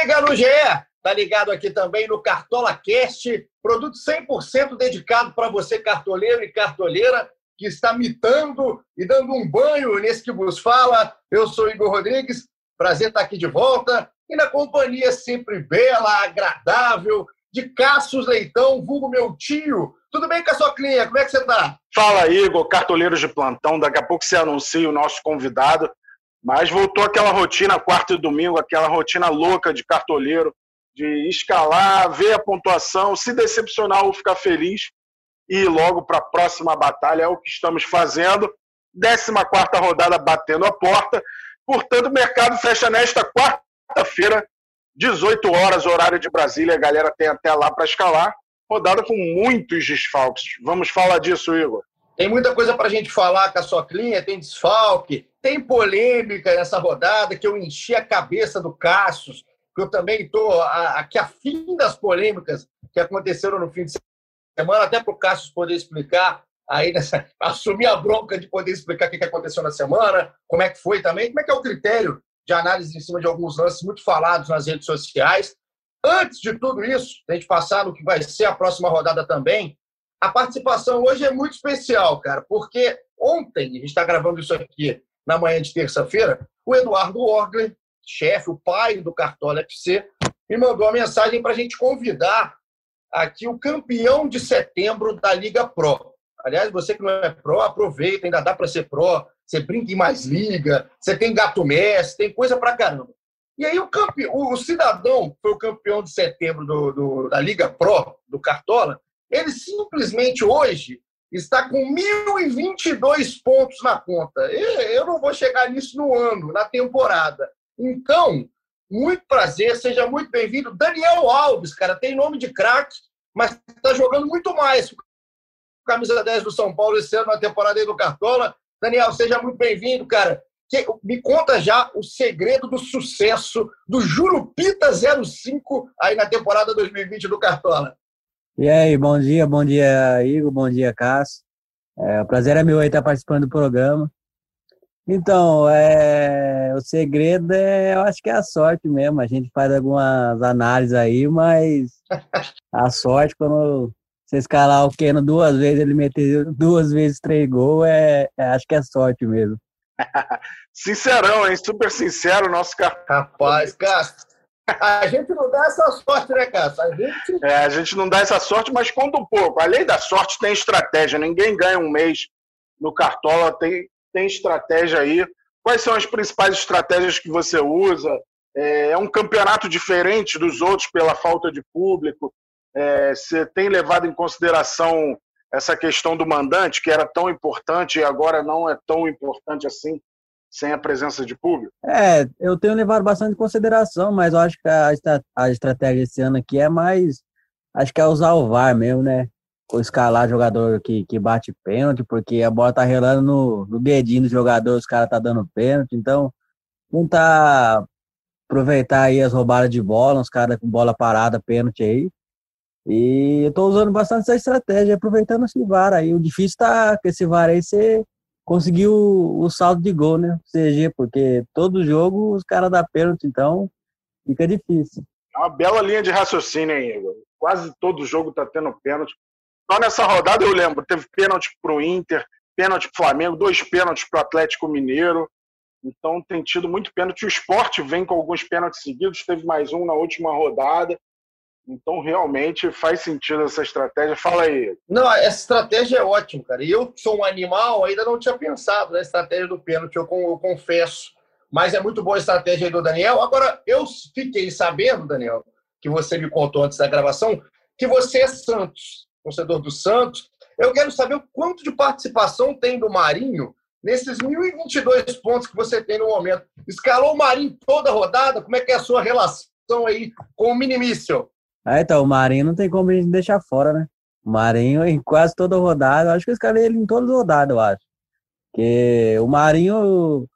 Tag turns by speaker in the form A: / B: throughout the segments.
A: Liga no GE, tá ligado aqui também no Cartola Cast, produto 100% dedicado para você cartoleiro e cartoleira que está mitando e dando um banho nesse que vos fala. Eu sou Igor Rodrigues, prazer estar aqui de volta e na companhia sempre bela, agradável de Cassius Leitão, vulgo meu tio. Tudo bem, Caçoclinha? Como é que você está?
B: Fala, Igor, cartoleiros de plantão. Daqui a pouco você anuncia o nosso convidado. Mas voltou aquela rotina, quarta e domingo, aquela rotina louca de cartoleiro, de escalar, ver a pontuação, se decepcionar ou ficar feliz e ir logo para a próxima batalha. É o que estamos fazendo. 14 rodada batendo a porta. Portanto, o mercado fecha nesta quarta-feira, 18 horas, horário de Brasília. A galera tem até lá para escalar. Rodada com muitos desfalques. Vamos falar disso, Igor.
A: Tem muita coisa para a gente falar com a sua clínica, tem desfalque, tem polêmica nessa rodada que eu enchi a cabeça do Cassius, que eu também estou aqui afim das polêmicas que aconteceram no fim de semana, até para o Cassius poder explicar, aí nessa, assumir a bronca de poder explicar o que aconteceu na semana, como é que foi também, como é que é o critério de análise em cima de alguns lances muito falados nas redes sociais. Antes de tudo isso, a gente passar no que vai ser a próxima rodada também, a participação hoje é muito especial, cara, porque ontem, a gente está gravando isso aqui na manhã de terça-feira, o Eduardo Orgler, chefe, o pai do Cartola FC, me mandou uma mensagem para a gente convidar aqui o campeão de setembro da Liga Pro. Aliás, você que não é pro, aproveita, ainda dá para ser pro. Você brinca em mais liga, você tem gato mestre, tem coisa para caramba. E aí o, campeão, o cidadão foi o campeão de setembro do, do, da Liga Pro, do Cartola, ele simplesmente hoje está com 1.022 pontos na conta. Eu não vou chegar nisso no ano, na temporada. Então, muito prazer, seja muito bem-vindo. Daniel Alves, cara, tem nome de craque, mas está jogando muito mais. Camisa 10 do São Paulo esse ano na temporada aí do Cartola. Daniel, seja muito bem-vindo, cara. Me conta já o segredo do sucesso do Jurupita 05 aí na temporada 2020 do Cartola.
C: E aí, bom dia, bom dia, Igor, bom dia, Cássio. É, o prazer é meu aí estar participando do programa. Então, é, o segredo é, eu acho que é a sorte mesmo. A gente faz algumas análises aí, mas a sorte, quando você escalar o Keno duas vezes, ele meter duas vezes três gols, é, é, acho que é sorte mesmo.
B: Sincerão, hein? Super sincero, nosso
A: cara. Rapaz, cara, a gente não dá essa sorte, né, Cássio? A
B: gente... É, a gente não dá essa sorte, mas conta um pouco. Além da sorte, tem estratégia. Ninguém ganha um mês no Cartola, tem, tem estratégia aí. Quais são as principais estratégias que você usa? É, é um campeonato diferente dos outros pela falta de público. É, você tem levado em consideração essa questão do mandante, que era tão importante e agora não é tão importante assim sem a presença de público?
C: É, eu tenho levado bastante em consideração, mas eu acho que a, a estratégia esse ano aqui é mais. Acho que é usar o VAR mesmo, né? Escalar jogador que, que bate pênalti, porque a bola tá relando no, no dedinho do jogador, os caras tá dando pênalti, então tentar aproveitar aí as roubadas de bola, uns caras com bola parada, pênalti aí. E eu tô usando bastante essa estratégia, aproveitando esse VAR aí. O difícil tá com esse VAR aí ser conseguiu o saldo de gol, né? CG, porque todo jogo os caras dão pênalti, então fica difícil.
B: É uma bela linha de raciocínio, hein, Igor? Quase todo jogo tá tendo pênalti. Só nessa rodada eu lembro, teve pênalti pro Inter, pênalti pro Flamengo, dois pênaltis pro Atlético Mineiro. Então tem tido muito pênalti. O esporte vem com alguns pênaltis seguidos, teve mais um na última rodada. Então, realmente faz sentido essa estratégia. Fala aí.
A: Não, essa estratégia é ótima, cara. E eu, que sou um animal, ainda não tinha pensado na estratégia do pênalti, eu, eu confesso. Mas é muito boa a estratégia aí do Daniel. Agora, eu fiquei sabendo, Daniel, que você me contou antes da gravação, que você é Santos, torcedor do Santos. Eu quero saber o quanto de participação tem do Marinho nesses 1.022 pontos que você tem no momento. Escalou o Marinho toda a rodada? Como é que é a sua relação aí com o Minimício?
C: Ah, então, o Marinho não tem como a gente deixar fora, né? O Marinho, em quase toda rodada, acho que eu escalei ele em todas as rodadas, eu acho. Porque o Marinho,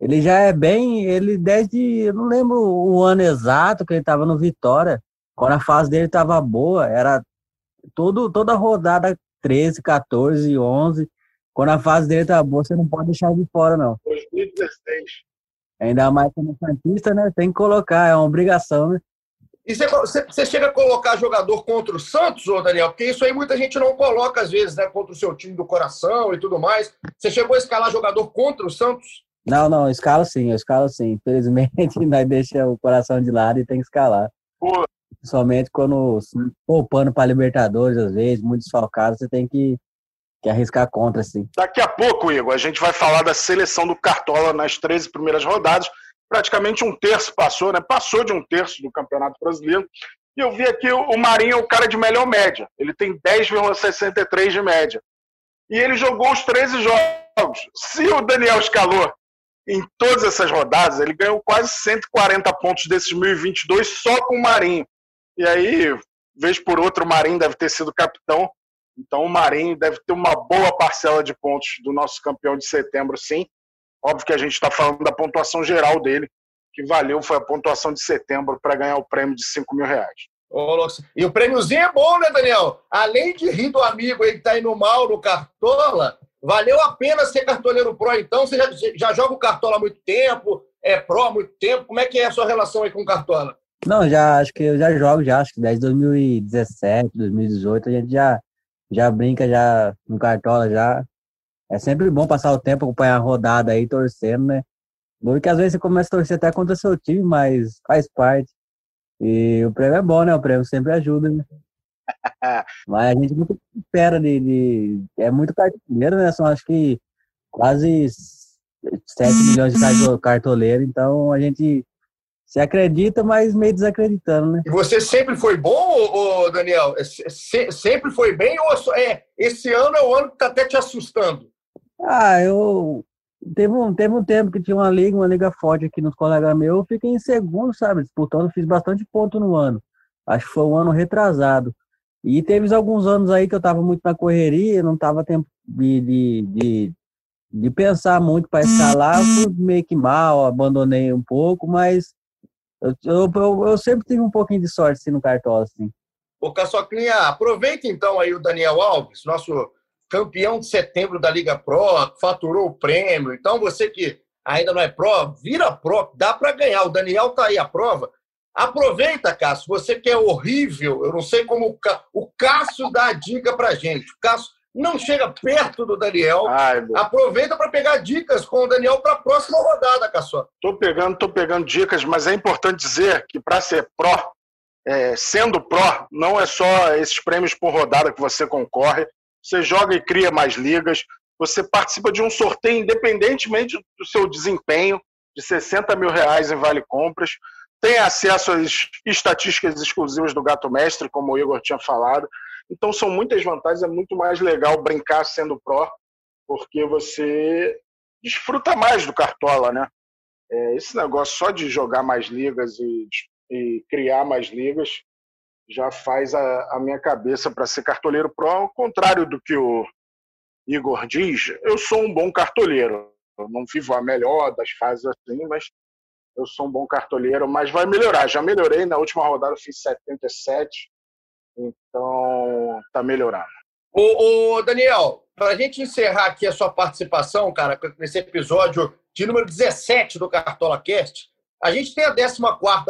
C: ele já é bem, ele desde, eu não lembro o ano exato que ele estava no Vitória, quando a fase dele estava boa, era todo, toda rodada 13, 14, 11, quando a fase dele tá boa, você não pode deixar de fora, não.
B: 2016.
C: Ainda mais como Santista, né? Tem que colocar, é uma obrigação, né?
A: E você, chega a colocar jogador contra o Santos, ô Daniel? Porque isso aí muita gente não coloca, às vezes, né? Contra o seu time do coração e tudo mais. Você chegou a escalar jogador contra o Santos?
C: Não, não, escala sim, eu escalo sim. Infelizmente, nós deixa o coração de lado e tem que escalar. Pô. Somente quando poupando para Libertadores, às vezes, muito desfalcado, você tem que, que arriscar contra, sim.
B: Daqui a pouco, Igor, a gente vai falar da seleção do Cartola nas 13 primeiras rodadas praticamente um terço passou, né? Passou de um terço do Campeonato Brasileiro. E eu vi aqui o Marinho é o cara de melhor média. Ele tem 10,63 de média. E ele jogou os 13 jogos. Se o Daniel escalou em todas essas rodadas, ele ganhou quase 140 pontos desses 1022 só com o Marinho. E aí, vez por outra, o Marinho deve ter sido capitão. Então, o Marinho deve ter uma boa parcela de pontos do nosso campeão de setembro, sim. Óbvio que a gente está falando da pontuação geral dele, que valeu foi a pontuação de setembro para ganhar o prêmio de 5 mil reais.
A: e o prêmiozinho é bom, né, Daniel? Além de rir do amigo aí que está indo mal no Cartola, valeu a pena ser cartoleiro pro, então? Você já, já joga o Cartola há muito tempo, é pro há muito tempo? Como é que é a sua relação aí com o Cartola?
C: Não, já acho que eu já jogo já, acho que desde 2017, 2018 a gente já, já brinca já no Cartola já. É sempre bom passar o tempo, acompanhar a rodada aí, torcendo, né? Porque às vezes você começa a torcer até contra seu time, mas faz parte. E o prêmio é bom, né? O prêmio sempre ajuda, né? mas a gente nunca espera de, de, É muito cartoleiro, né? São acho que quase 7 milhões de cartoleiro, então a gente se acredita, mas meio desacreditando, né?
A: E você sempre foi bom, Daniel? É, sempre foi bem ou é, esse ano é o ano que está até te assustando?
C: Ah, eu. Teve um, teve um tempo que tinha uma liga, uma liga forte aqui nos colegas meus, eu fiquei em segundo, sabe? Disputando, fiz bastante ponto no ano. Acho que foi um ano retrasado. E teve alguns anos aí que eu tava muito na correria, não tava tempo de, de, de, de pensar muito para escalar, fui meio que mal, abandonei um pouco, mas eu, eu, eu, sempre tive um pouquinho de sorte assim, no cartola, assim.
A: Ô, Caçoclinha, aproveita então aí o Daniel Alves, nosso campeão de setembro da Liga Pro, faturou o prêmio. Então, você que ainda não é Pro, vira Pro, dá para ganhar. O Daniel tá aí a prova. Aproveita, Cássio. Você que é horrível, eu não sei como o Cássio dá a dica para gente. O Cássio não chega perto do Daniel. Ai, Aproveita para pegar dicas com o Daniel para a próxima rodada, Cássio.
B: Tô pegando, tô pegando dicas, mas é importante dizer que para ser pró, é, sendo pró, não é só esses prêmios por rodada que você concorre você joga e cria mais ligas, você participa de um sorteio independentemente do seu desempenho, de 60 mil reais em vale compras, tem acesso às estatísticas exclusivas do Gato Mestre, como o Igor tinha falado. Então são muitas vantagens, é muito mais legal brincar sendo pró, porque você desfruta mais do Cartola, né? É, esse negócio só de jogar mais ligas e, e criar mais ligas já faz a, a minha cabeça para ser cartoleiro pro, ao contrário do que o Igor diz, eu sou um bom cartoleiro. Eu não vivo a melhor das fases assim, mas eu sou um bom cartoleiro, mas vai melhorar. Já melhorei, na última rodada fiz 77, então tá melhorando.
A: Ô, ô Daniel, para a gente encerrar aqui a sua participação, cara, nesse episódio de número 17 do Cartola Cast, a gente tem a 14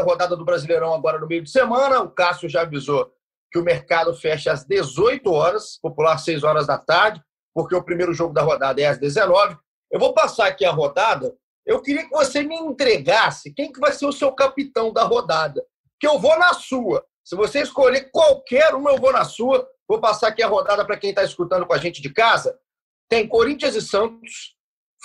A: rodada do Brasileirão agora no meio de semana. O Cássio já avisou que o mercado fecha às 18 horas, popular 6 horas da tarde, porque o primeiro jogo da rodada é às 19. Eu vou passar aqui a rodada. Eu queria que você me entregasse quem que vai ser o seu capitão da rodada. Que eu vou na sua. Se você escolher qualquer uma, eu vou na sua. Vou passar aqui a rodada para quem está escutando com a gente de casa. Tem Corinthians e Santos,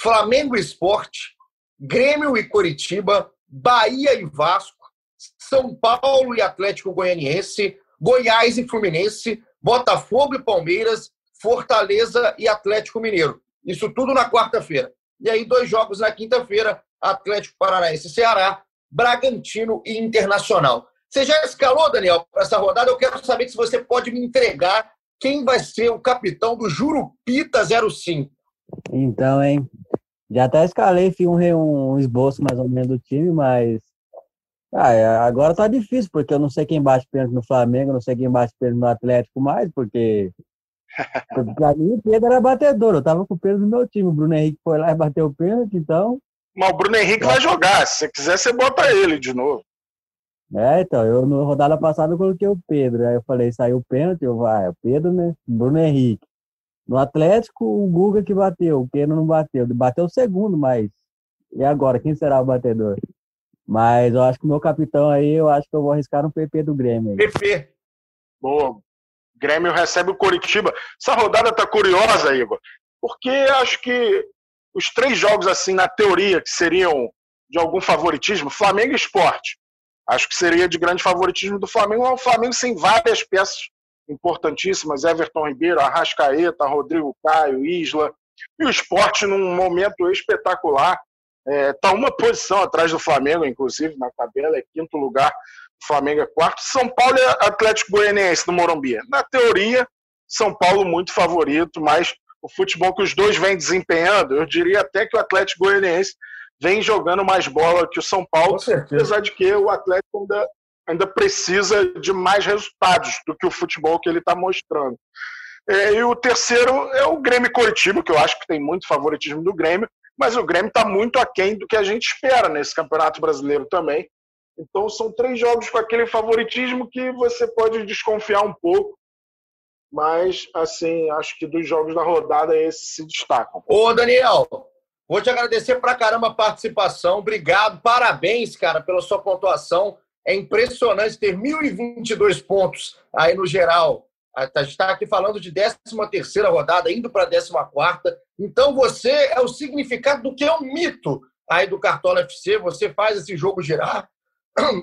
A: Flamengo e Esporte, Grêmio e Coritiba, Bahia e Vasco, São Paulo e Atlético Goianiense, Goiás e Fluminense, Botafogo e Palmeiras, Fortaleza e Atlético Mineiro. Isso tudo na quarta-feira. E aí, dois jogos na quinta-feira: Atlético Paranaense e Ceará, Bragantino e Internacional. Você já escalou, Daniel, para essa rodada? Eu quero saber se você pode me entregar quem vai ser o capitão do Jurupita 05.
C: Então, hein? Já até escalei, fiz um, um esboço mais ou menos do time, mas ah, é, agora tá difícil, porque eu não sei quem bate pênalti no Flamengo, não sei quem bate pênalti no Atlético mais, porque pra mim o Pedro era batedor, eu tava com o Pedro no meu time, o Bruno Henrique foi lá e bateu o pênalti, então
B: Mas o Bruno Henrique vai jogar. Se você quiser, você bota ele de novo.
C: É, então, eu na rodada passada eu coloquei o Pedro. Aí eu falei, saiu o pênalti, eu vai, ah, o Pedro, né? Bruno Henrique. No Atlético, o Guga que bateu, o Keno não bateu. Bateu o segundo, mas. E agora, quem será o batedor? Mas eu acho que o meu capitão aí, eu acho que eu vou arriscar um PP do Grêmio. Aí.
B: PP. Boa. Grêmio recebe o Coritiba. Essa rodada tá curiosa, Igor, porque acho que os três jogos, assim, na teoria, que seriam de algum favoritismo, Flamengo e Esporte. Acho que seria de grande favoritismo do Flamengo. Um Flamengo sem várias peças importantíssimas: Everton Ribeiro, Arrascaeta, Rodrigo Caio, Isla. E o esporte, num momento espetacular, está é, tá uma posição atrás do Flamengo, inclusive, na tabela, é quinto lugar. O Flamengo é quarto. São Paulo é Atlético Goianiense no Morumbi. Na teoria, São Paulo muito favorito, mas o futebol que os dois vêm desempenhando, eu diria até que o Atlético Goianiense vem jogando mais bola que o São Paulo, apesar de que o Atlético ainda, ainda precisa de mais resultados do que o futebol que ele está mostrando. É, e o terceiro é o Grêmio Coritiba, que eu acho que tem muito favoritismo do Grêmio, mas o Grêmio está muito aquém do que a gente espera nesse Campeonato Brasileiro também. Então são três jogos com aquele favoritismo que você pode desconfiar um pouco, mas assim, acho que dos jogos da rodada esses se destacam.
A: Ô Daniel, Vou te agradecer pra caramba a participação. Obrigado, parabéns, cara, pela sua pontuação. É impressionante ter 1.022 pontos aí no geral. A gente está aqui falando de 13 rodada, indo para a 14. Então, você é o significado do que é um mito aí do Cartola FC. Você faz esse jogo girar.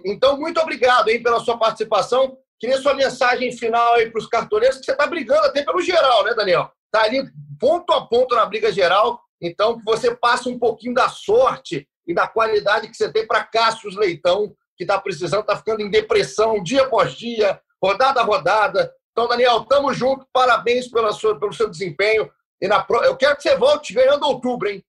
A: Então, muito obrigado aí pela sua participação. Queria sua mensagem final aí para os cartoleiros, que você está brigando até pelo geral, né, Daniel? Está ali ponto a ponto na briga geral. Então, que você passe um pouquinho da sorte e da qualidade que você tem para Cássio Leitão, que está precisando, está ficando em depressão dia após dia, rodada a rodada. Então, Daniel, tamo junto, parabéns pela sua, pelo seu desempenho. E na pro... Eu quero que você volte ganhando outubro, hein?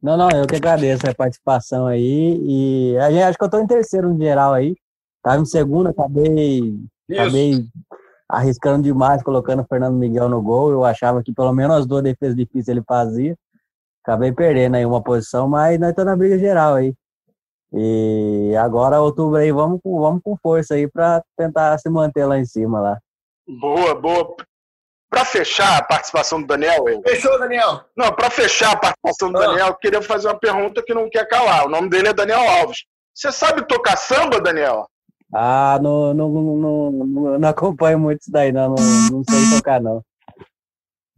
C: Não, não, eu que agradeço a participação aí. E a gente, acho que eu estou em terceiro no geral aí. Estava em segundo, acabei, acabei arriscando demais, colocando o Fernando Miguel no gol. Eu achava que pelo menos as duas defesas difíceis ele fazia. Acabei perdendo aí uma posição, mas nós estamos na briga geral aí. E agora, outubro aí, vamos, vamos com força aí para tentar se manter lá em cima lá.
B: Boa, boa. Para fechar a participação do Daniel.
A: Eu... Fechou, Daniel?
B: Não, para fechar a participação do ah. Daniel, eu queria fazer uma pergunta que não quer calar. O nome dele é Daniel Alves. Você sabe tocar samba, Daniel?
C: Ah, não, não, não, não, não acompanho muito isso daí, não. Não, não sei tocar, não.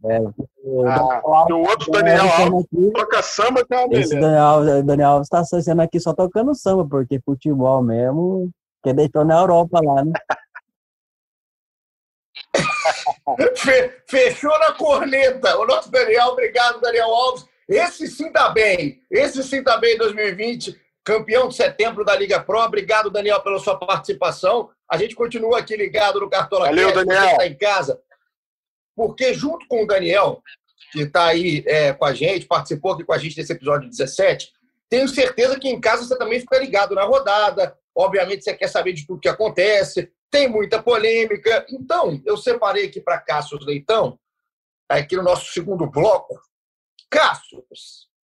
B: É, o, ah, o outro Daniel Alves aqui, toca samba que é uma
C: Esse Daniel, Daniel Alves está sendo aqui só tocando samba, porque futebol mesmo, que deitou na Europa lá, né?
A: Fechou na corneta. O nosso Daniel, obrigado, Daniel Alves. Esse sim tá bem. Esse sim tá bem em 2020. Campeão de setembro da Liga Pro. Obrigado, Daniel, pela sua participação. A gente continua aqui ligado no Cartola
B: Valeu, Cast, Daniel.
A: está em casa porque junto com o Daniel, que está aí é, com a gente, participou aqui com a gente desse episódio 17, tenho certeza que em casa você também fica ligado na rodada. Obviamente você quer saber de tudo que acontece, tem muita polêmica. Então, eu separei aqui para Cássio Leitão, aqui no nosso segundo bloco. Cássio,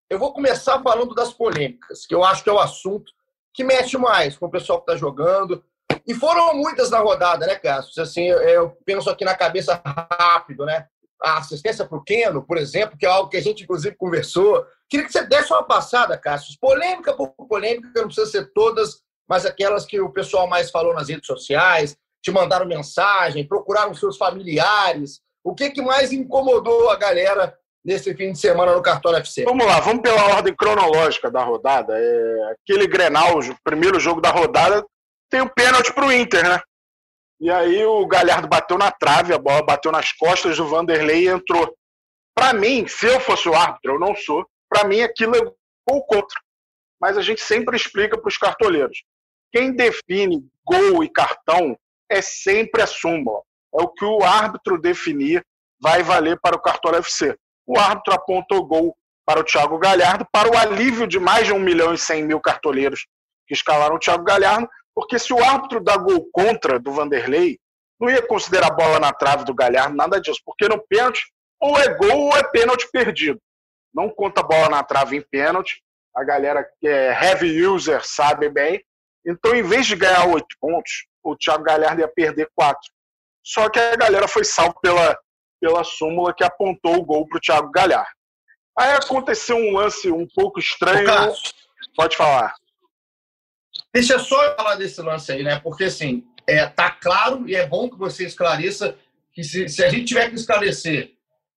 A: eu vou começar falando das polêmicas, que eu acho que é o assunto que mexe mais com o pessoal que está jogando, e foram muitas na rodada, né, Cássio? Assim, eu penso aqui na cabeça rápido, né? A assistência para o Keno, por exemplo, que é algo que a gente, inclusive, conversou. Queria que você desse uma passada, Cássio. Polêmica por polêmica, não precisa ser todas, mas aquelas que o pessoal mais falou nas redes sociais, te mandaram mensagem, procuraram seus familiares. O que, que mais incomodou a galera nesse fim de semana no Cartola FC?
B: Vamos lá, vamos pela ordem cronológica da rodada. É, aquele Grenal, o primeiro jogo da rodada, tem o um pênalti para o Inter, né? E aí o Galhardo bateu na trave, a bola bateu nas costas do Vanderlei e entrou. Para mim, se eu fosse o árbitro, eu não sou, para mim aquilo é gol contra. Mas a gente sempre explica para os cartoleiros. Quem define gol e cartão é sempre a súmula. É o que o árbitro definir vai valer para o Cartola FC. O árbitro apontou gol para o Thiago Galhardo, para o alívio de mais de 1 milhão e 100 mil cartoleiros que escalaram o Thiago Galhardo, porque se o árbitro dá gol contra do Vanderlei, não ia considerar a bola na trave do Galhardo, nada disso. Porque no pênalti, ou é gol ou é pênalti perdido. Não conta a bola na trave em pênalti. a galera que é heavy user sabe bem. Então, em vez de ganhar oito pontos, o Thiago Galhardo ia perder quatro. Só que a galera foi salvo pela, pela súmula que apontou o gol para o Thiago Galhardo. Aí aconteceu um lance um pouco estranho. Pode falar.
A: Deixa eu só falar desse lance aí, né? Porque assim, é, tá claro e é bom que você esclareça que se, se a gente tiver que esclarecer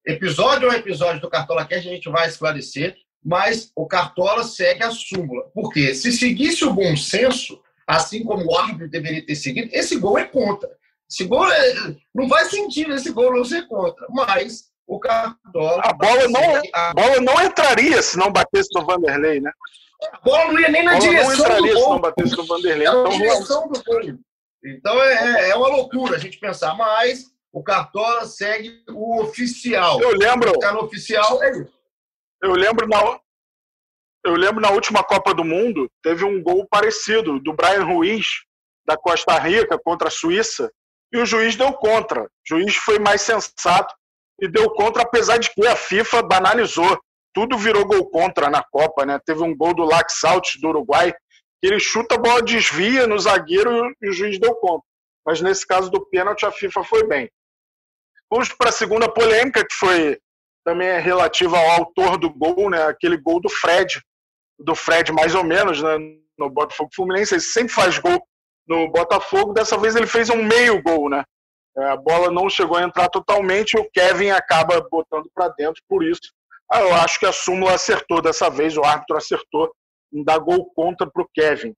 A: episódio a episódio do Cartola Cash, a gente vai esclarecer, mas o Cartola segue a súmula. Porque se seguisse o bom senso, assim como o árbitro deveria ter seguido, esse gol é contra. Esse gol é, não faz sentido esse gol não ser contra. Mas o Cartola.
B: A bola não, a bola não entraria se não batesse no Vanderlei, né?
A: A bola não ia nem na direção.
B: Do gol. não batesse no Vanderlei.
A: Então, direção do gol. Então é, é uma loucura a gente pensar, mas o Cartola segue o oficial.
B: Eu lembro.
A: No oficial é isso.
B: Eu lembro na, eu lembro na última Copa do Mundo, teve um gol parecido do Brian Ruiz, da Costa Rica, contra a Suíça, e o juiz deu contra. O juiz foi mais sensato e deu contra, apesar de que a FIFA banalizou. Tudo virou gol contra na Copa, né? Teve um gol do Laxalt do Uruguai, que ele chuta a bola, desvia no zagueiro e o juiz deu contra. Mas nesse caso do pênalti, a FIFA foi bem. Vamos para a segunda polêmica, que foi também relativa ao autor do gol, né? Aquele gol do Fred, do Fred mais ou menos, né? No Botafogo Fluminense, ele sempre faz gol no Botafogo. Dessa vez ele fez um meio gol, né? É, a bola não chegou a entrar totalmente o Kevin acaba botando para dentro. Por isso, ah, eu acho que a súmula acertou dessa vez, o árbitro acertou em gol contra para o Kevin.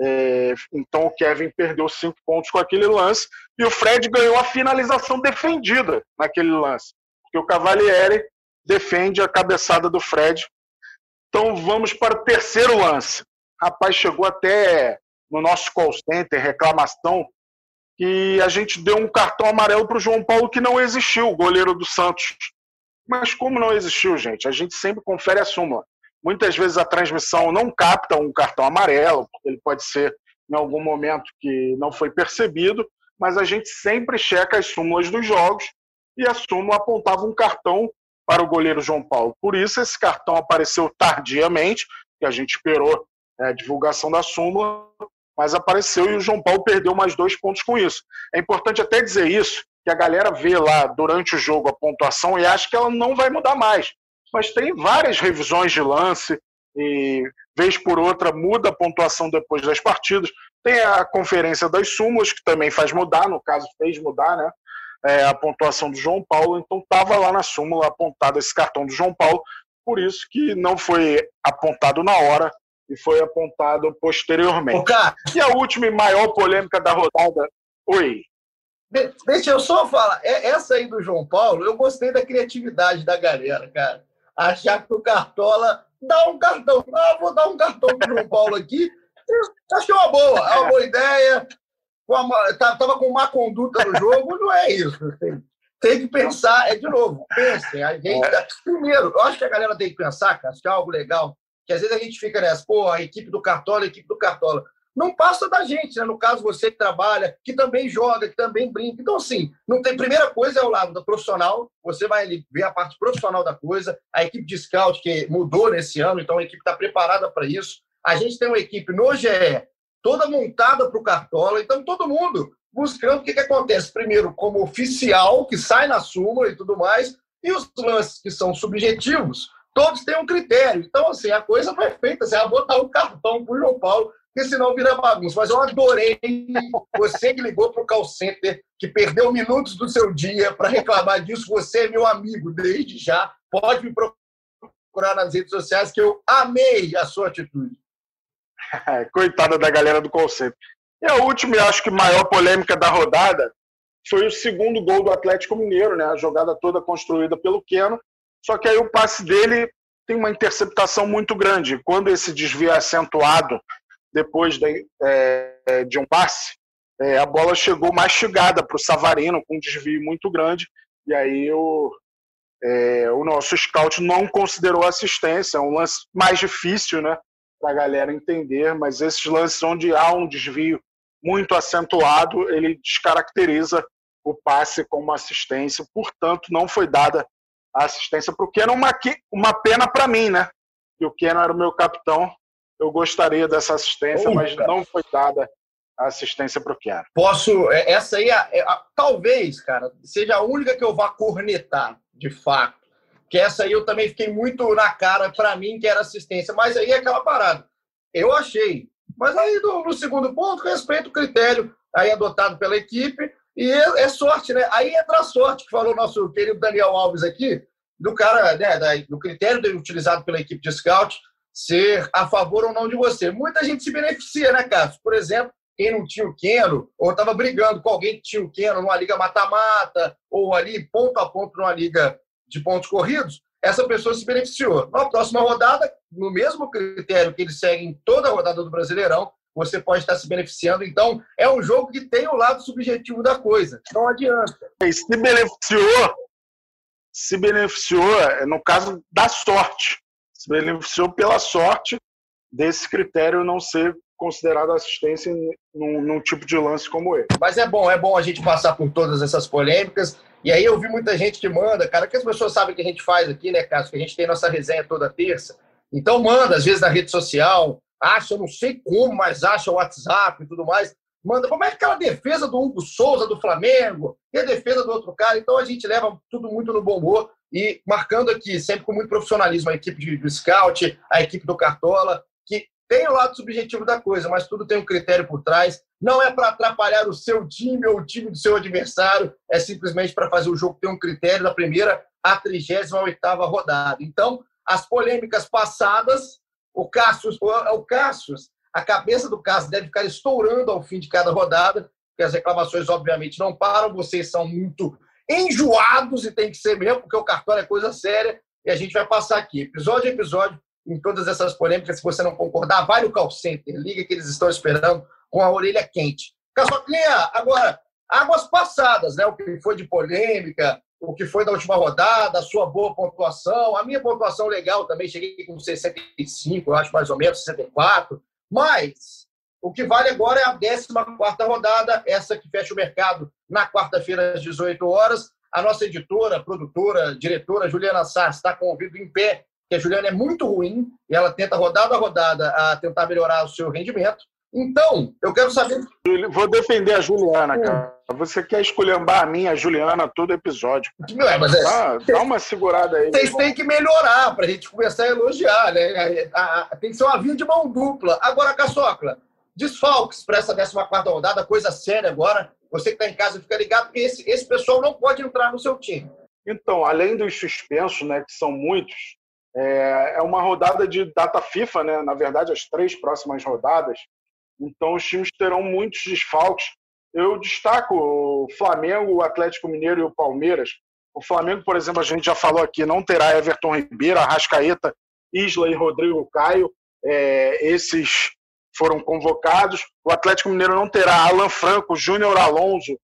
B: É, então o Kevin perdeu cinco pontos com aquele lance e o Fred ganhou a finalização defendida naquele lance, porque o Cavalieri defende a cabeçada do Fred. Então vamos para o terceiro lance. Rapaz, chegou até no nosso call center reclamação que a gente deu um cartão amarelo para o João Paulo que não existiu, o goleiro do Santos. Mas como não existiu, gente? A gente sempre confere a súmula. Muitas vezes a transmissão não capta um cartão amarelo, porque ele pode ser em algum momento que não foi percebido, mas a gente sempre checa as súmulas dos jogos e a súmula apontava um cartão para o goleiro João Paulo. Por isso esse cartão apareceu tardiamente, que a gente esperou é, a divulgação da súmula, mas apareceu e o João Paulo perdeu mais dois pontos com isso. É importante até dizer isso, que a galera vê lá durante o jogo a pontuação e acha que ela não vai mudar mais. Mas tem várias revisões de lance e vez por outra muda a pontuação depois das partidas. Tem a conferência das súmulas, que também faz mudar, no caso fez mudar, né? É, a pontuação do João Paulo, então estava lá na súmula apontado esse cartão do João Paulo, por isso que não foi apontado na hora e foi apontado posteriormente. E a última e maior polêmica da rodada. Oi.
A: Deixa eu só falar. É, essa aí do João Paulo, eu gostei da criatividade da galera, cara. Achar que o Cartola dá um cartão. Ah, vou dar um cartão pro João Paulo aqui. Achei uma boa, é uma boa ideia. Estava com má conduta no jogo, não é isso. Tem, que pensar, é de novo, pensem. A gente, é. primeiro, eu acho que a galera tem que pensar, cara, é algo legal que às vezes a gente fica nessa, pô, a equipe do Cartola, a equipe do Cartola. Não passa da gente, né? No caso, você que trabalha, que também joga, que também brinca. Então, assim, não tem. Primeira coisa é o lado do profissional, você vai ver a parte profissional da coisa, a equipe de scout que mudou nesse ano, então a equipe está preparada para isso. A gente tem uma equipe no GE toda montada para o Cartola, então todo mundo buscando o que, que acontece. Primeiro, como oficial, que sai na súmula e tudo mais, e os lances que são subjetivos, todos têm um critério. Então, assim, a coisa foi feita. Assim, ah, botar um cartão para o João Paulo, porque senão vira bagunça. Mas eu adorei você que ligou para o call center, que perdeu minutos do seu dia para reclamar disso. Você é meu amigo desde já. Pode me procurar nas redes sociais, que eu amei a sua atitude.
B: Coitada da galera do call center. E a última, e acho que maior polêmica da rodada, foi o segundo gol do Atlético Mineiro, né? A jogada toda construída pelo Keno só que aí o passe dele tem uma interceptação muito grande. Quando esse desvio é acentuado depois de, é, de um passe, é, a bola chegou mastigada para o Savarino, com um desvio muito grande, e aí o, é, o nosso scout não considerou assistência. É um lance mais difícil né, para a galera entender, mas esses lances onde há um desvio muito acentuado, ele descaracteriza o passe como assistência, portanto, não foi dada a assistência para o Keno, uma, uma pena para mim, né? e o Keno era o meu capitão. Eu gostaria dessa assistência, mas não foi dada a assistência para o Keno.
A: Posso. É, essa aí, é, é, talvez, cara, seja a única que eu vá cornetar, de fato. Que essa aí eu também fiquei muito na cara para mim, que era assistência. Mas aí é aquela parada. Eu achei. Mas aí, no, no segundo ponto, respeito o critério aí adotado pela equipe. E é, é, sorte, né? Aí entra a sorte, que falou o nosso querido Daniel Alves aqui, do cara, né, do critério utilizado pela equipe de scout ser a favor ou não de você. Muita gente se beneficia, né, Cássio? Por exemplo, quem não tinha o Keno, ou estava brigando com alguém que tinha o Keno numa liga mata-mata, ou ali ponto a ponto numa liga de pontos corridos, essa pessoa se beneficiou. Na próxima rodada, no mesmo critério que eles seguem toda a rodada do Brasileirão, você pode estar se beneficiando. Então, é um jogo que tem o lado subjetivo da coisa. Não adianta.
B: Se beneficiou, se beneficiou, no caso da sorte. Se beneficiou pela sorte desse critério não ser considerado assistência num, num, tipo de lance como esse.
A: Mas é bom, é bom a gente passar por todas essas polêmicas. E aí eu vi muita gente que manda, cara, que as pessoas sabem que a gente faz aqui, né, Cássio? Que a gente tem nossa resenha toda terça. Então manda, às vezes, na rede social, acha, não sei como, mas acha o WhatsApp e tudo mais. Manda, como é aquela defesa do Hugo Souza do Flamengo e a defesa do outro cara. Então a gente leva tudo muito no bom humor e marcando aqui, sempre com muito profissionalismo, a equipe de, do Scout, a equipe do Cartola, que tem o lado subjetivo da coisa, mas tudo tem um critério por trás. Não é para atrapalhar o seu time ou o time do seu adversário, é simplesmente para fazer o jogo ter um critério da primeira à 38 rodada. Então, as polêmicas passadas o Cassius, o Cassius, a cabeça do Cassius deve ficar estourando ao fim de cada rodada, porque as reclamações, obviamente, não param. Vocês são muito enjoados e tem que ser mesmo, porque o cartório é coisa séria. E a gente vai passar aqui, episódio a episódio, em todas essas polêmicas. Se você não concordar, vai no call center, liga que eles estão esperando com a orelha quente. Casoclinha, agora, águas passadas, né? O que foi de polêmica, o que foi da última rodada, a sua boa pontuação. A minha pontuação legal também, cheguei com 65, eu acho mais ou menos, 64. Mas o que vale agora é a 14 rodada, essa que fecha o mercado na quarta-feira, às 18 horas. A nossa editora, produtora, diretora, Juliana Sá, está com o ouvido em pé, que a Juliana é muito ruim e ela tenta rodada a rodada a tentar melhorar o seu rendimento. Então, eu quero saber.
B: Vou defender a Juliana, cara. Você quer esculhambar a minha, a Juliana, todo episódio.
A: Não é, mas é...
B: Dá, dá uma segurada aí.
A: Vocês têm que melhorar para a gente começar a elogiar, né? Tem que ser uma via de mão dupla. Agora, Caçocla, desfalques para essa 14 rodada, coisa séria agora. Você que está em casa fica ligado, porque esse, esse pessoal não pode entrar no seu time.
B: Então, além dos suspensos, né, que são muitos, é, é uma rodada de data FIFA, né? Na verdade, as três próximas rodadas então, os times terão muitos desfalques. Eu destaco o Flamengo, o Atlético Mineiro e o Palmeiras. O Flamengo, por exemplo, a gente já falou aqui, não terá Everton Ribeiro, Arrascaeta, Isla e Rodrigo Caio. É, esses foram convocados. O Atlético Mineiro não terá Alan Franco, Júnior Alonso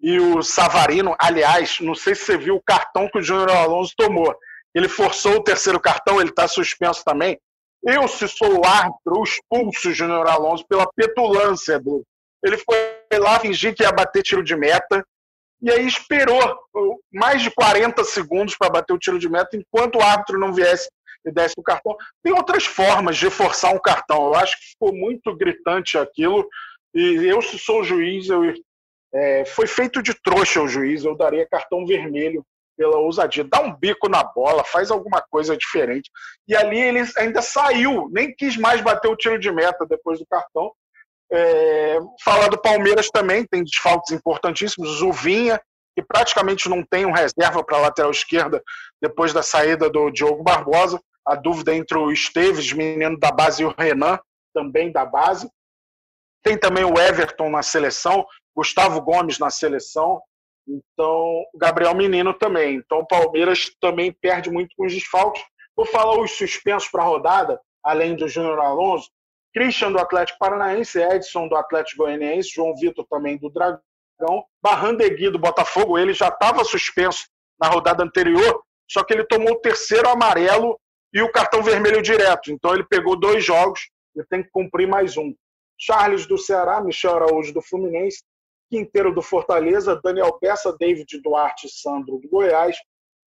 B: e o Savarino. Aliás, não sei se você viu o cartão que o Júnior Alonso tomou. Ele forçou o terceiro cartão, ele está suspenso também. Eu, se sou o árbitro, expulso o Júnior Alonso pela petulância dele. Ele foi lá fingir que ia bater tiro de meta, e aí esperou mais de 40 segundos para bater o tiro de meta, enquanto o árbitro não viesse e desse o cartão. Tem outras formas de forçar um cartão. Eu acho que ficou muito gritante aquilo. E eu, se sou juiz, eu, é, foi feito de trouxa o juiz, eu daria cartão vermelho pela ousadia. Dá um bico na bola, faz alguma coisa diferente. E ali ele ainda saiu, nem quis mais bater o tiro de meta depois do cartão. É, falar do Palmeiras também, tem desfalques importantíssimos. O Vinha, que praticamente não tem um reserva para a lateral esquerda depois da saída do Diogo Barbosa. A dúvida entre o Esteves, menino da base, e o Renan, também da base. Tem também o Everton na seleção, Gustavo Gomes na seleção. Então, o Gabriel Menino também. Então, o Palmeiras também perde muito com os desfalques. Vou falar os suspensos para a rodada, além do Júnior Alonso. Christian do Atlético Paranaense, Edson do Atlético Goianiense, João Vitor também do Dragão, Barrandegui do Botafogo, ele já estava suspenso na rodada anterior, só que ele tomou o terceiro amarelo e o cartão vermelho direto. Então ele pegou dois jogos e tem que cumprir mais um. Charles do Ceará, Michel Araújo do Fluminense, Quinteiro do Fortaleza, Daniel Peça, David Duarte Sandro do Goiás,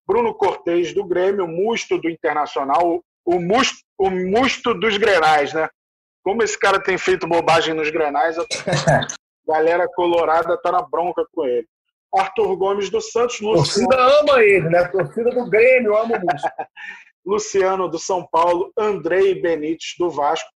B: Bruno Cortez do Grêmio, Musto do Internacional. O Musto o musto dos grenais, né? Como esse cara tem feito bobagem nos grenais, a galera colorada tá na bronca com ele. Arthur Gomes do Santos,
A: Luciano. A torcida ama ele, né? A torcida do Grêmio ama o Musto.
B: Luciano do São Paulo, Andrei Benítez do Vasco.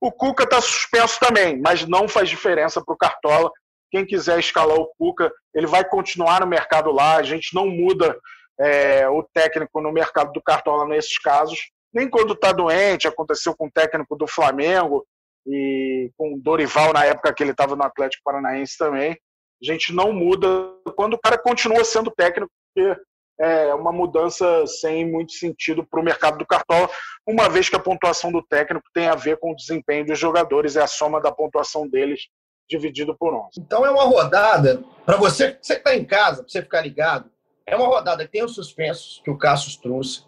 B: O Cuca está suspenso também, mas não faz diferença para o Cartola. Quem quiser escalar o Cuca, ele vai continuar no mercado lá. A gente não muda é, o técnico no mercado do Cartola nesses casos. Nem quando está doente, aconteceu com o técnico do Flamengo e com o Dorival na época que ele estava no Atlético Paranaense também. A gente não muda quando o cara continua sendo técnico, porque é uma mudança sem muito sentido para o mercado do Cartola, uma vez que a pontuação do técnico tem a ver com o desempenho dos jogadores, é a soma da pontuação deles dividido por 11.
A: Então é uma rodada, para você, você que está em casa, para você ficar ligado, é uma rodada que tem os suspensos que o Cassius trouxe.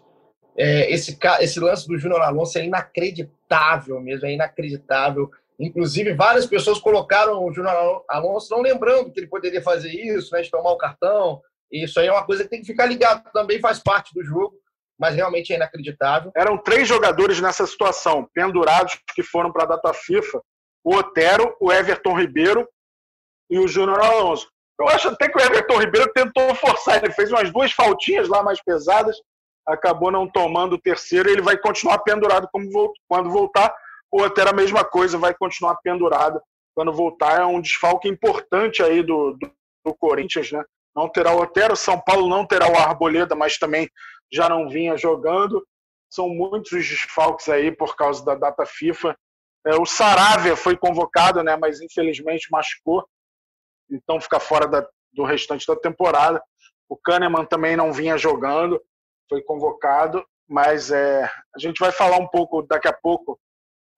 A: É, esse, esse lance do Júnior Alonso é inacreditável mesmo, é inacreditável. Inclusive, várias pessoas colocaram o Júnior Alonso não lembrando que ele poderia fazer isso, né, de tomar o cartão. Isso aí é uma coisa que tem que ficar ligado, também faz parte do jogo, mas realmente é inacreditável.
B: Eram três jogadores nessa situação, pendurados, que foram para a data FIFA: o Otero, o Everton Ribeiro e o Júnior Alonso. Eu acho até que o Everton Ribeiro tentou forçar, ele fez umas duas faltinhas lá mais pesadas, acabou não tomando o terceiro, ele vai continuar pendurado quando voltar. O Otero a mesma coisa, vai continuar pendurado quando voltar. É um desfalque importante aí do, do, do Corinthians, né? não terá o Otero, São Paulo não terá o Arboleda, mas também já não vinha jogando. São muitos os desfalques aí por causa da data FIFA. É, o Saravia foi convocado, né, mas infelizmente machucou, então fica fora da, do restante da temporada. O Kahneman também não vinha jogando, foi convocado, mas é, a gente vai falar um pouco daqui a pouco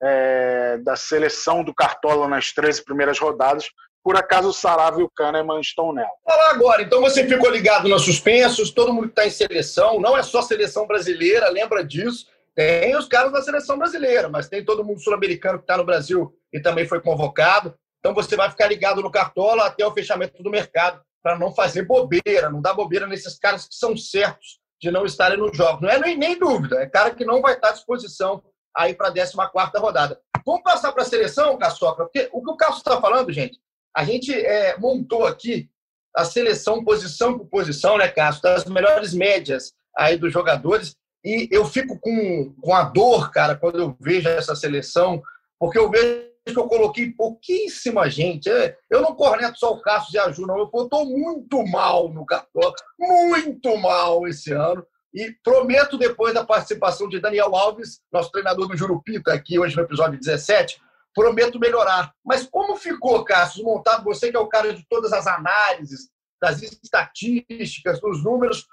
B: é, da seleção do Cartola nas 13 primeiras rodadas, por acaso o Sarava e o Kahneman estão nela.
A: Fala agora, então você ficou ligado nos suspensos, todo mundo está em seleção, não é só seleção brasileira, lembra disso. Tem os caras da seleção brasileira, mas tem todo mundo sul-americano que está no Brasil e também foi convocado. Então você vai ficar ligado no Cartola até o fechamento do mercado para não fazer bobeira, não dar bobeira nesses caras que são certos de não estarem no jogo. Não é nem, nem dúvida, é cara que não vai estar à disposição aí para a 14 rodada. Vamos passar para a seleção, Caçoca, porque o que o Carlos está falando, gente, a gente é, montou aqui a seleção posição por posição, né, Cássio, das melhores médias aí dos jogadores. E eu fico com, com a dor, cara, quando eu vejo essa seleção, porque eu vejo que eu coloquei pouquíssima gente. É, eu não corneto só o Cássio e a Ju, não. Eu estou muito mal no cartão, muito mal esse ano. E prometo, depois da participação de Daniel Alves, nosso treinador do Jurupita, aqui hoje no episódio 17, prometo melhorar. Mas como ficou, Cássio, montado? Você que é o cara de todas as análises, das estatísticas, dos números,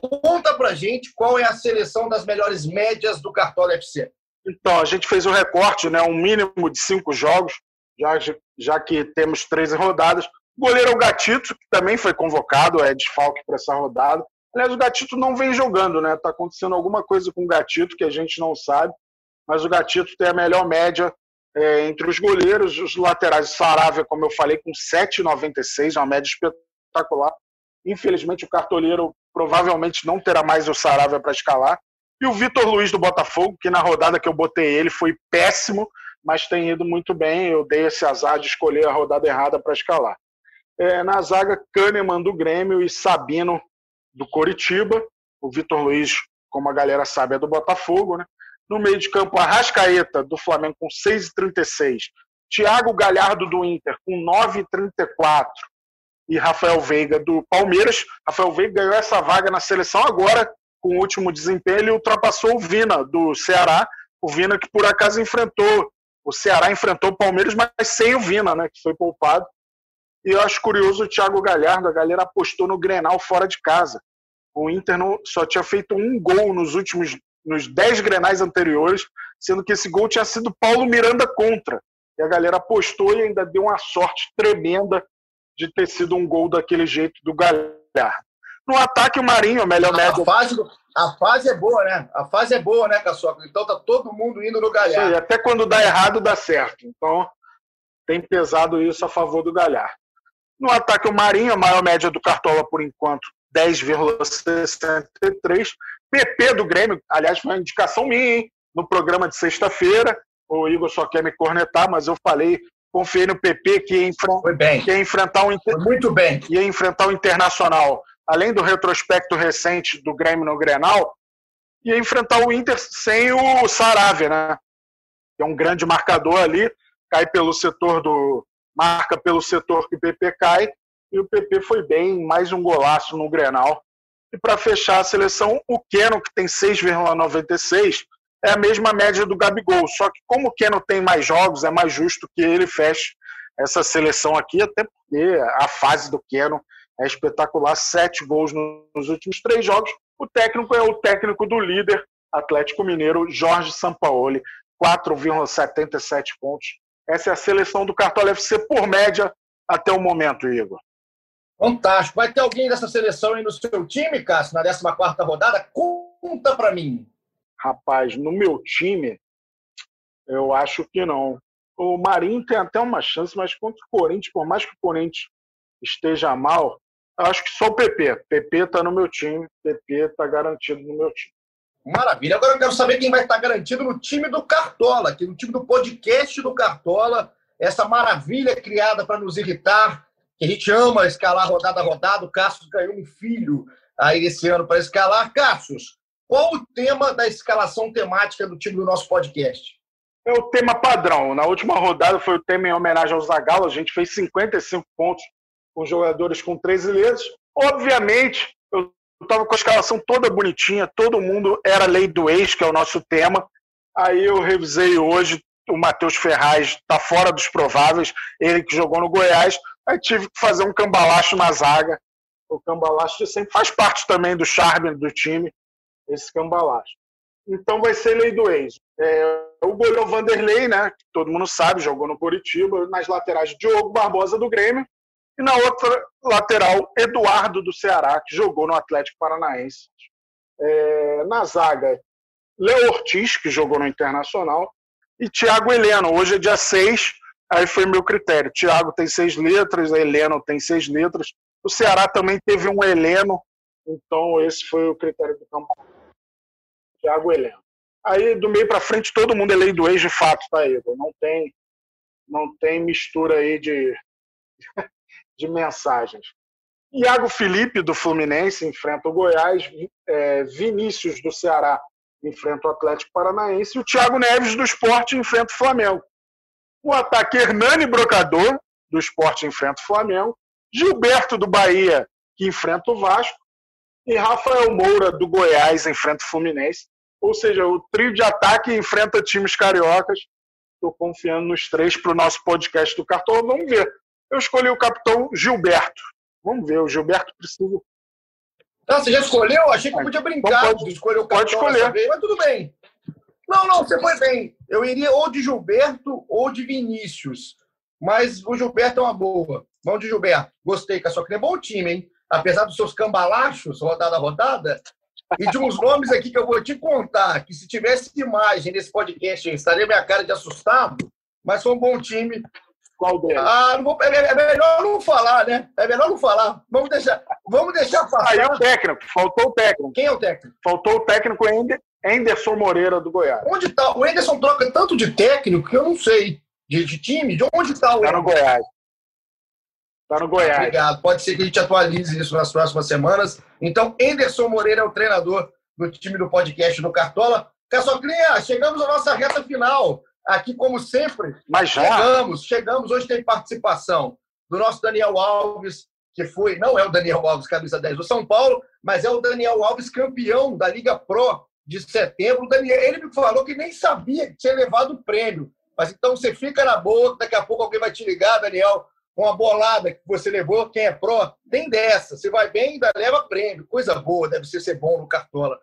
A: conta pra gente qual é a seleção das melhores médias do Cartola FC.
B: Então, a gente fez um recorte, né, um mínimo de cinco jogos, já, já que temos 13 rodadas. O goleiro é o Gatito, que também foi convocado, é desfalque para essa rodada. Aliás, o Gatito não vem jogando, né? Está acontecendo alguma coisa com o Gatito que a gente não sabe, mas o Gatito tem a melhor média é, entre os goleiros, os laterais, Saravia, como eu falei, com 7,96, uma média espetacular. Infelizmente, o cartoleiro provavelmente não terá mais o Saravia para escalar. E o Vitor Luiz do Botafogo, que na rodada que eu botei ele foi péssimo, mas tem ido muito bem. Eu dei esse azar de escolher a rodada errada para escalar. É, na zaga, Kahneman do Grêmio e Sabino do Coritiba. O Vitor Luiz, como a galera sabe, é do Botafogo, né? No meio de campo, Arrascaeta, do Flamengo, com 6,36. Thiago Galhardo, do Inter, com 9,34. E Rafael Veiga, do Palmeiras. Rafael Veiga ganhou essa vaga na seleção agora, com o último desempenho. Ele ultrapassou o Vina, do Ceará. O Vina que, por acaso, enfrentou. O Ceará enfrentou o Palmeiras, mas sem o Vina, né, que foi poupado. E eu acho curioso o Thiago Galhardo, a galera apostou no Grenal fora de casa. O Inter não, só tinha feito um gol nos últimos nos 10 grenais anteriores, sendo que esse gol tinha sido Paulo Miranda contra. E a galera apostou e ainda deu uma sorte tremenda de ter sido um gol daquele jeito do Galhardo. No ataque, o Marinho, a melhor média.
A: A fase, a fase é boa, né? A fase é boa, né, Caçoca? Então tá todo mundo indo no Galhardo.
B: Até quando dá errado, dá certo. Então tem pesado isso a favor do Galhardo. No ataque, o Marinho, a maior média do Cartola por enquanto, 10,63. PP do Grêmio, aliás, foi uma indicação minha, hein? no programa de sexta-feira. O Igor só quer me cornetar, mas eu falei, confiei no PP que ia, que ia enfrentar um
A: Foi muito bem.
B: ia enfrentar o Internacional, além do retrospecto recente do Grêmio no Grenal, ia enfrentar o Inter sem o Saravia, né? Que é um grande marcador ali, cai pelo setor do marca pelo setor que o PP cai e o PP foi bem, mais um golaço no Grenal. E para fechar a seleção, o Keno, que tem 6,96, é a mesma média do Gabigol. Só que como o Keno tem mais jogos, é mais justo que ele feche essa seleção aqui, até porque a fase do Keno é espetacular. Sete gols nos últimos três jogos. O técnico é o técnico do líder Atlético Mineiro, Jorge Sampaoli, 4,77 pontos. Essa é a seleção do Cartola FC por média até o momento, Igor.
A: Fantástico. Vai ter alguém dessa seleção aí no seu time, Cássio, na 14 rodada? Conta para mim.
B: Rapaz, no meu time, eu acho que não. O Marinho tem até uma chance, mas contra o Corinthians, por mais que o Corinthians esteja mal, eu acho que só o PP. PP está no meu time, PP está garantido no meu time.
A: Maravilha. Agora eu quero saber quem vai estar garantido no time do Cartola, aqui no time do podcast do Cartola. Essa maravilha criada para nos irritar, que a gente ama escalar rodada a rodada. O Cassius ganhou um filho aí esse ano para escalar. Cassius, qual o tema da escalação temática do time do nosso podcast?
B: É o tema padrão. Na última rodada foi o tema em homenagem ao Zagallo. A gente fez 55 pontos com jogadores com 13 letras. Obviamente, eu estava com a escalação toda bonitinha, todo mundo era lei do ex, que é o nosso tema. Aí eu revisei hoje, o Matheus Ferraz está fora dos prováveis, ele que jogou no Goiás. Aí tive que fazer um cambalacho na zaga. O cambalacho sempre faz parte também do charme do time, esse cambalacho. Então vai ser lei do ex. É, o goleiro Vanderlei, né, que todo mundo sabe, jogou no Curitiba, nas laterais Diogo Barbosa do Grêmio, e na outra lateral Eduardo do Ceará, que jogou no Atlético Paranaense. É, na zaga, Léo Ortiz, que jogou no Internacional, e Thiago Heleno. Hoje é dia 6, Aí foi meu critério. Tiago tem seis letras, Heleno tem seis letras. O Ceará também teve um Heleno, então esse foi o critério do campo. Tiago Heleno. Aí do meio para frente todo mundo é lei do ex de fato, tá, Igor? Não tem, não tem mistura aí de, de mensagens. Iago Felipe do Fluminense enfrenta o Goiás, é, Vinícius do Ceará enfrenta o Atlético Paranaense e o Thiago Neves do Esporte enfrenta o Flamengo. O ataque Hernani Brocador, do esporte, enfrenta o Flamengo. Gilberto do Bahia, que enfrenta o Vasco. E Rafael Moura, do Goiás, enfrenta o Fluminense. Ou seja, o trio de ataque enfrenta times cariocas. Estou confiando nos três para o nosso podcast do Cartão. Vamos ver. Eu escolhi o capitão Gilberto. Vamos ver, o Gilberto precisa.
A: Ah, você já escolheu? Achei que podia brincar
B: então pode,
A: de escolher o
B: capitão. Pode escolher.
A: Vez, mas tudo bem. Não, não, você foi bem. Eu iria ou de Gilberto ou de Vinícius. Mas o Gilberto é uma boa. Vamos de Gilberto. Gostei, que é bom time, hein? Apesar dos seus cambalachos, rodada a rodada, e de uns nomes aqui que eu vou te contar, que se tivesse imagem nesse podcast, estaria minha cara de assustado, mas foi um bom time.
B: Qual deles?
A: Ah, vou, é, é, melhor não falar, né? É melhor não falar. Vamos deixar, vamos deixar passar.
B: Aí o técnico, faltou o técnico.
A: Quem é o técnico?
B: Faltou o técnico ainda, Enderson Moreira do Goiás.
A: Onde está? O Enderson troca tanto de técnico que eu não sei. De, de time? De onde está o.
B: Está no Goiás. Está no Goiás.
A: Obrigado. Pode ser que a gente atualize isso nas próximas semanas. Então, Enderson Moreira é o treinador do time do podcast do Cartola. Caçoclinha, chegamos à nossa reta final. Aqui, como sempre,
B: Mas já?
A: chegamos, chegamos. Hoje tem participação do nosso Daniel Alves, que foi, não é o Daniel Alves, camisa 10 do São Paulo, mas é o Daniel Alves, campeão da Liga Pro de setembro. Daniel, ele me falou que nem sabia que tinha levado o prêmio. Mas então você fica na boa, daqui a pouco alguém vai te ligar, Daniel, com a bolada que você levou, quem é pró, tem dessa. Você vai bem, ainda leva prêmio. Coisa boa, deve ser, ser bom no Cartola.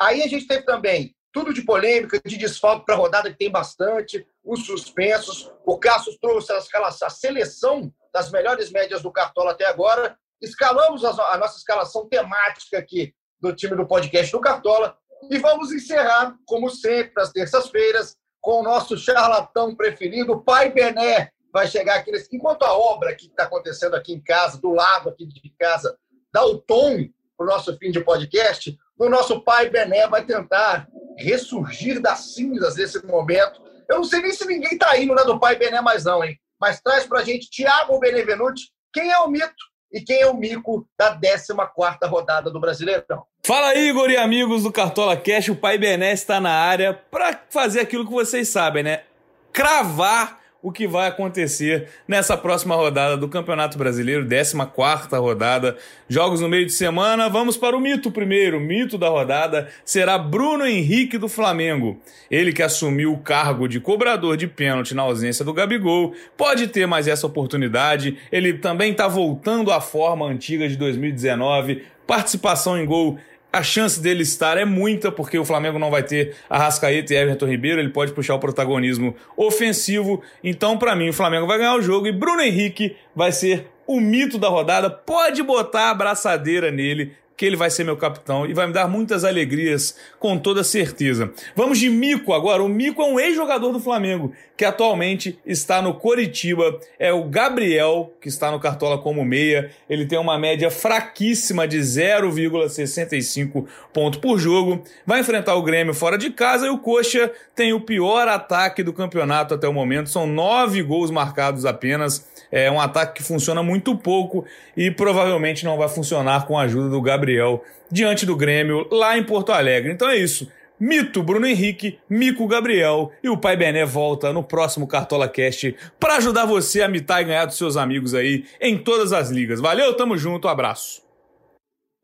A: Aí a gente teve também tudo de polêmica, de desfalque para a rodada, que tem bastante, os suspensos. O Cassius trouxe a, seleção das melhores médias do Cartola até agora. Escalamos a, a nossa escalação temática aqui do time do podcast do Cartola. E vamos encerrar, como sempre, às terças-feiras, com o nosso charlatão preferido, Pai Bené. Vai chegar aqui nesse... Enquanto a obra que está acontecendo aqui em casa, do lado aqui de casa, dá o tom para o nosso fim de podcast, o nosso Pai Bené vai tentar ressurgir das cinzas nesse momento. Eu não sei nem se ninguém está indo na do Pai Bené mais não, hein? Mas traz para a gente Thiago Benevenuti, quem é o mito e quem é o mico da 14ª rodada do Brasileirão.
D: Fala Igor e amigos do Cartola Cash, o Pai Bené está na área para fazer aquilo que vocês sabem, né? Cravar o que vai acontecer nessa próxima rodada do Campeonato Brasileiro, 14 rodada, jogos no meio de semana. Vamos para o mito primeiro. O mito da rodada será Bruno Henrique do Flamengo. Ele que assumiu o cargo de cobrador de pênalti na ausência do Gabigol, pode ter mais essa oportunidade. Ele também está voltando à forma antiga de 2019. Participação em gol a chance dele estar é muita, porque o Flamengo não vai ter Arrascaeta e Everton Ribeiro, ele pode puxar o protagonismo ofensivo. Então, para mim, o Flamengo vai ganhar o jogo e Bruno Henrique vai ser o mito da rodada. Pode botar a braçadeira nele, que ele vai ser meu capitão e vai me dar muitas alegrias, com toda certeza. Vamos de Mico agora. O Mico é um ex-jogador do Flamengo, que atualmente está no Coritiba. É o Gabriel, que está no Cartola como meia. Ele tem uma média fraquíssima de 0,65 ponto por jogo. Vai enfrentar o Grêmio fora de casa e o Coxa tem o pior ataque do campeonato até o momento. São nove gols marcados apenas. É um ataque que funciona muito pouco e provavelmente não vai funcionar com a ajuda do Gabriel diante do Grêmio lá em Porto Alegre. Então é isso. Mito Bruno Henrique, Mico Gabriel e o Pai Bené volta no próximo Cartola Cast para ajudar você a mitar e ganhar dos seus amigos aí em todas as ligas. Valeu, tamo junto, abraço.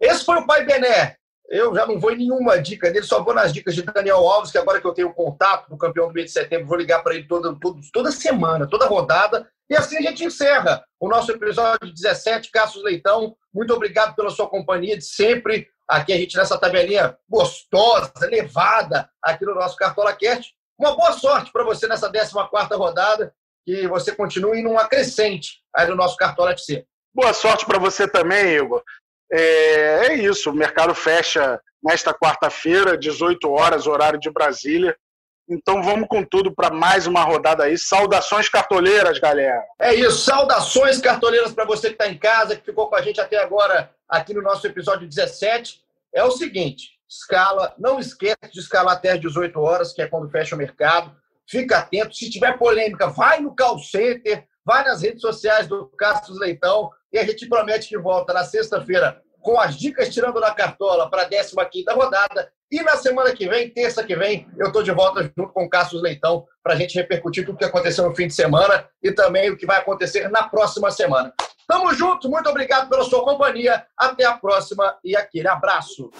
A: Esse foi o Pai Bené. Eu já não vou em nenhuma dica dele, só vou nas dicas de Daniel Alves, que agora que eu tenho contato com o campeão do mês de setembro, vou ligar para ele toda, toda, toda semana, toda rodada. E assim a gente encerra o nosso episódio 17. Cassius Leitão, muito obrigado pela sua companhia de sempre. Aqui a gente nessa tabelinha gostosa, levada aqui no nosso Cartola Cast. Uma boa sorte para você nessa 14 rodada, que você continue numa crescente aí no nosso Cartola FC.
B: Boa sorte para você também, Igor. É, é isso, o mercado fecha nesta quarta-feira, 18 horas, horário de Brasília. Então vamos com tudo para mais uma rodada aí. Saudações cartoleiras, galera.
A: É isso, saudações cartoleiras para você que está em casa, que ficou com a gente até agora aqui no nosso episódio 17. É o seguinte, escala, não esqueça de escalar até as 18 horas, que é quando fecha o mercado. Fica atento, se tiver polêmica, vai no call center, vai nas redes sociais do Castro Leitão e a gente promete que volta na sexta-feira com as dicas tirando na cartola para a 15 rodada. E na semana que vem, terça que vem, eu estou de volta junto com o Cássio Leitão para a gente repercutir tudo o que aconteceu no fim de semana e também o que vai acontecer na próxima semana. Tamo junto, muito obrigado pela sua companhia. Até a próxima e aquele abraço.